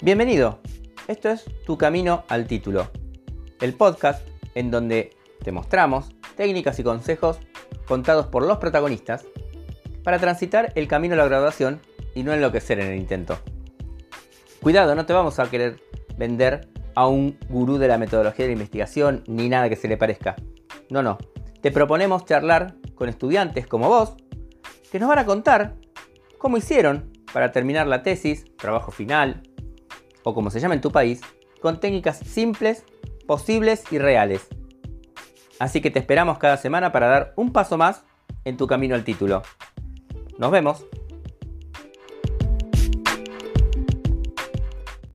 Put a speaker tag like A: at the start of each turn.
A: Bienvenido. Esto es Tu Camino al Título, el podcast en donde te mostramos técnicas y consejos contados por los protagonistas para transitar el camino a la graduación y no enloquecer en el intento. Cuidado, no te vamos a querer vender a un gurú de la metodología de la investigación ni nada que se le parezca. No, no. Te proponemos charlar con estudiantes como vos que nos van a contar cómo hicieron para terminar la tesis, trabajo final o como se llama en tu país, con técnicas simples, posibles y reales. Así que te esperamos cada semana para dar un paso más en tu camino al título. Nos vemos.